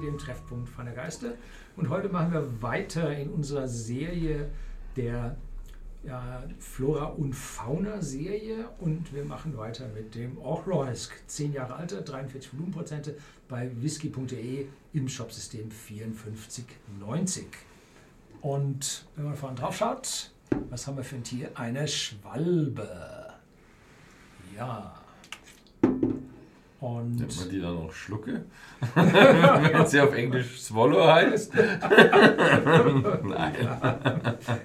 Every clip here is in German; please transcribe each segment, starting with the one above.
dem Treffpunkt von der Geiste. Und heute machen wir weiter in unserer Serie der ja, Flora und Fauna Serie und wir machen weiter mit dem Ochroisk, 10 Jahre alter, 43 Volumenprozente bei whisky.de im Shopsystem 54,90. Und wenn man vorne drauf schaut, was haben wir für ein Tier? Eine Schwalbe. Ja. Und Nennt man die dann auch Schlucke? Wenn sie auf Englisch Swallow heißt? Nein. Ja,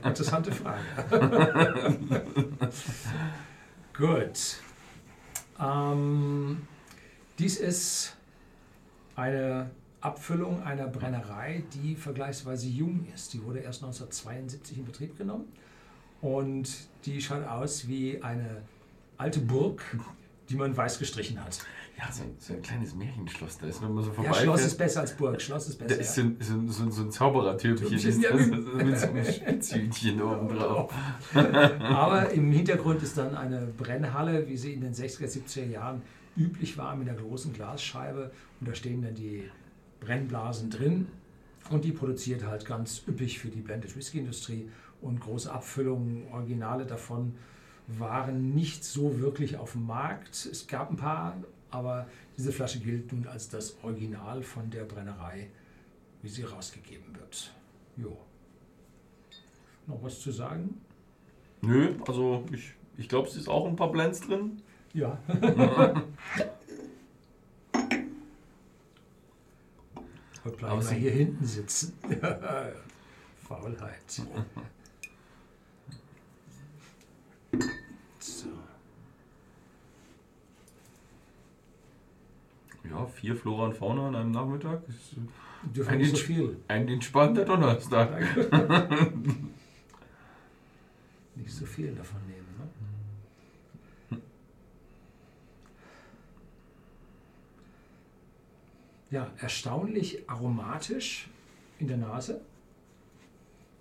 interessante Frage. Gut. Ähm, dies ist eine Abfüllung einer Brennerei, die vergleichsweise jung ist. Die wurde erst 1972 in Betrieb genommen und die schaut aus wie eine alte Burg, die man weiß gestrichen hat. Ja, so ein, so ein kleines Märchenschloss, da ist, man so Ja, vorbei Schloss ist besser als Burg. Schloss ist da besser. ist ja. so ein, so ein, so ein, so ein Zauberertürmchen Türmchen, ist ja. mit so einem Spitzhütchen oben drauf. Aber im Hintergrund ist dann eine Brennhalle, wie sie in den 60er, 70er Jahren üblich war, mit einer großen Glasscheibe. Und da stehen dann die Brennblasen drin. Und die produziert halt ganz üppig für die Blended Whisky Industrie. Und große Abfüllungen, Originale davon waren nicht so wirklich auf dem Markt. Es gab ein paar, aber diese Flasche gilt nun als das Original von der Brennerei, wie sie rausgegeben wird. Jo. Noch was zu sagen? Nö, also ich, ich glaube, es ist auch ein paar Blends drin. Ja. Heute bleiben Aber wir sie- hier hinten sitzen. Faulheit. So. Ja, vier Flora und Fauna an einem Nachmittag. Ist Dürfen Ein so viel. ein entspannter Donnerstag. Nicht so viel davon nehmen. Ne? Ja, erstaunlich aromatisch in der Nase.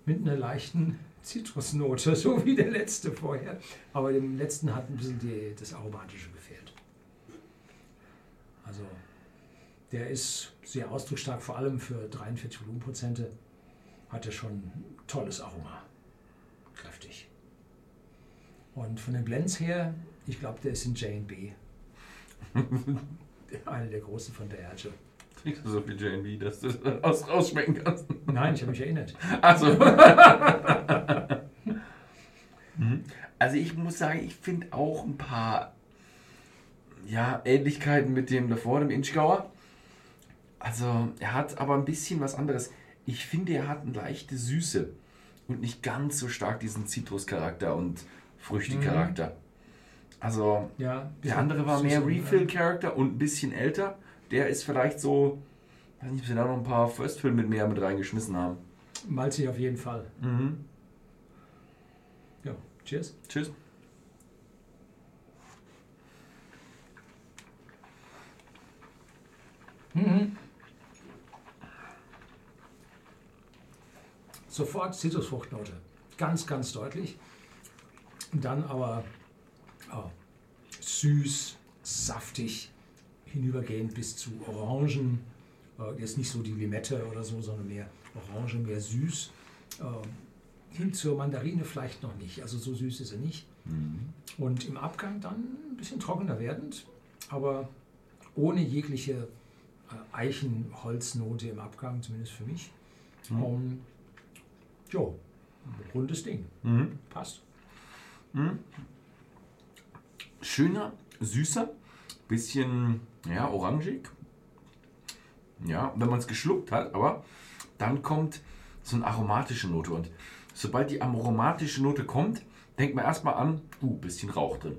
Mit einer leichten Zitrusnote, so wie der letzte vorher. Aber dem letzten hat ein bisschen die, das Aromatische gefehlt. Also, der ist sehr ausdrucksstark, vor allem für 43 Volumenprozente. Hat er schon ein tolles Aroma. Kräftig. Und von den Blends her, ich glaube, der ist in J&B. Eine der großen von der Erge. Trinkst du so viel JB, dass du das aus, rausschmecken kannst? Nein, ich habe mich erinnert. Also. Also ich muss sagen, ich finde auch ein paar ja, Ähnlichkeiten mit dem davor, dem Inchgauer. Also er hat aber ein bisschen was anderes. Ich finde, er hat eine leichte Süße und nicht ganz so stark diesen Zitruscharakter und Früchtecharakter. Also Ja, der andere war mehr äh, Refill-Charakter und ein bisschen älter. Der ist vielleicht so, weiß nicht, ob sie da noch ein paar First-Fill mit mehr mit reingeschmissen haben. Malzig auf jeden Fall. Mhm. Ja, cheers. Tschüss. Mhm. Sofort Zitrusfruchtnote. Ganz, ganz deutlich. Und dann aber oh, süß, saftig, hinübergehend bis zu Orangen. Äh, jetzt nicht so die Limette oder so, sondern mehr Orange, mehr süß. Äh, hin zur Mandarine vielleicht noch nicht. Also so süß ist er nicht. Und im Abgang dann ein bisschen trockener werdend, aber ohne jegliche äh, Eichenholznote im Abgang, zumindest für mich. Mhm. Um, jo, rundes Ding. Mhm. Passt. Schöner, süßer, bisschen, ja, orangig. Ja, wenn man es geschluckt hat, aber dann kommt so eine aromatische Note. Und sobald die aromatische Note kommt, denkt man erstmal an, uh, bisschen Rauch drin.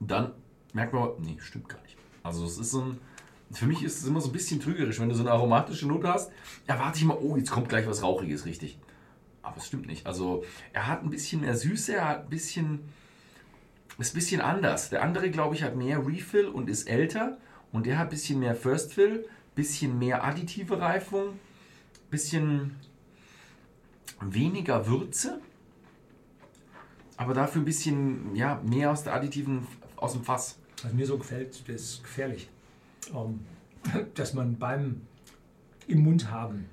Dann merkt man, nee, stimmt gar nicht. Also es ist so ein, für mich ist es immer so ein bisschen trügerisch, wenn du so eine aromatische Note hast, erwarte ich mal, oh, jetzt kommt gleich was Rauchiges, richtig. Aber es stimmt nicht. Also er hat ein bisschen mehr Süße, er hat ein bisschen, ist ein bisschen anders. Der andere, glaube ich, hat mehr Refill und ist älter. Und der hat ein bisschen mehr First Fill, bisschen mehr additive Reifung, bisschen weniger Würze, aber dafür ein bisschen ja, mehr aus der additiven, aus dem Fass. Was mir so gefällt, das ist gefährlich, ähm, dass man beim im Mund haben,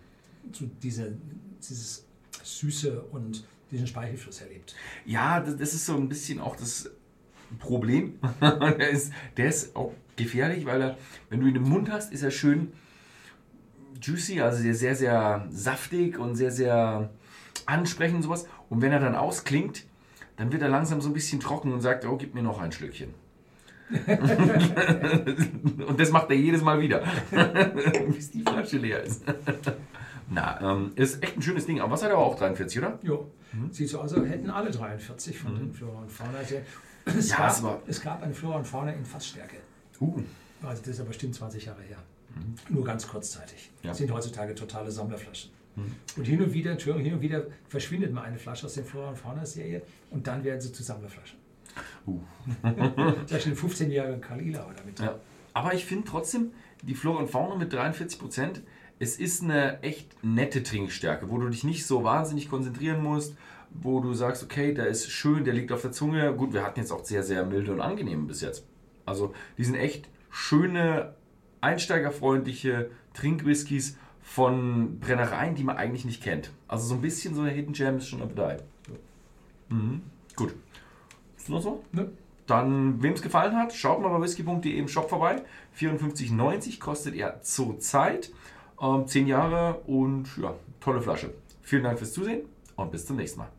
so diese, dieses Süße und diesen Speichelfluss erlebt. Ja, das, ist so ein bisschen auch das Problem. der, ist, der ist auch gefährlich, weil er, wenn du ihn im Mund hast, ist er schön juicy, also sehr, sehr, sehr saftig und sehr, sehr ansprechend und sowas. Und wenn er dann ausklingt, dann wird er langsam so ein bisschen trocken und sagt, oh, gib mir noch ein Schlückchen. und das macht er jedes Mal wieder, bis die Flasche leer ist. Na, ähm, ist echt ein schönes Ding. Aber was hat er auch 43, oder? Jo. Mhm. Sieht so aus, als hätten alle 43 von mhm. den Flora und Fauna. Es, ja, gab, war... es gab eine Flora und Fauna in Fassstärke. Uh. Also das ist aber bestimmt 20 Jahre her. Mhm. Nur ganz kurzzeitig. Ja. Das sind heutzutage totale Sammlerflaschen. Mhm. Und hin und wieder, Entschuldigung, hin und wieder verschwindet mal eine Flasche aus der Flora und Fauna Serie und dann werden sie zu Sammlerflaschen. Uh. da steht 15 Jahre Kalila oder mit. Ja. Aber ich finde trotzdem, die Flora und Fauna mit 43 Prozent, es ist eine echt nette Trinkstärke, wo du dich nicht so wahnsinnig konzentrieren musst, wo du sagst, okay, der ist schön, der liegt auf der Zunge. Gut, wir hatten jetzt auch sehr, sehr milde und angenehm bis jetzt. Also, die sind echt schöne, einsteigerfreundliche Trinkwhiskys von Brennereien, die man eigentlich nicht kennt. Also so ein bisschen so eine Hidden Gem ist schon dabei. Mhm. Gut. Ist noch so? Ne? Dann, wem es gefallen hat, schaut mal bei whisky.de im Shop vorbei. 54,90 kostet er zurzeit. Ähm, 10 Jahre und ja, tolle Flasche. Vielen Dank fürs Zusehen und bis zum nächsten Mal.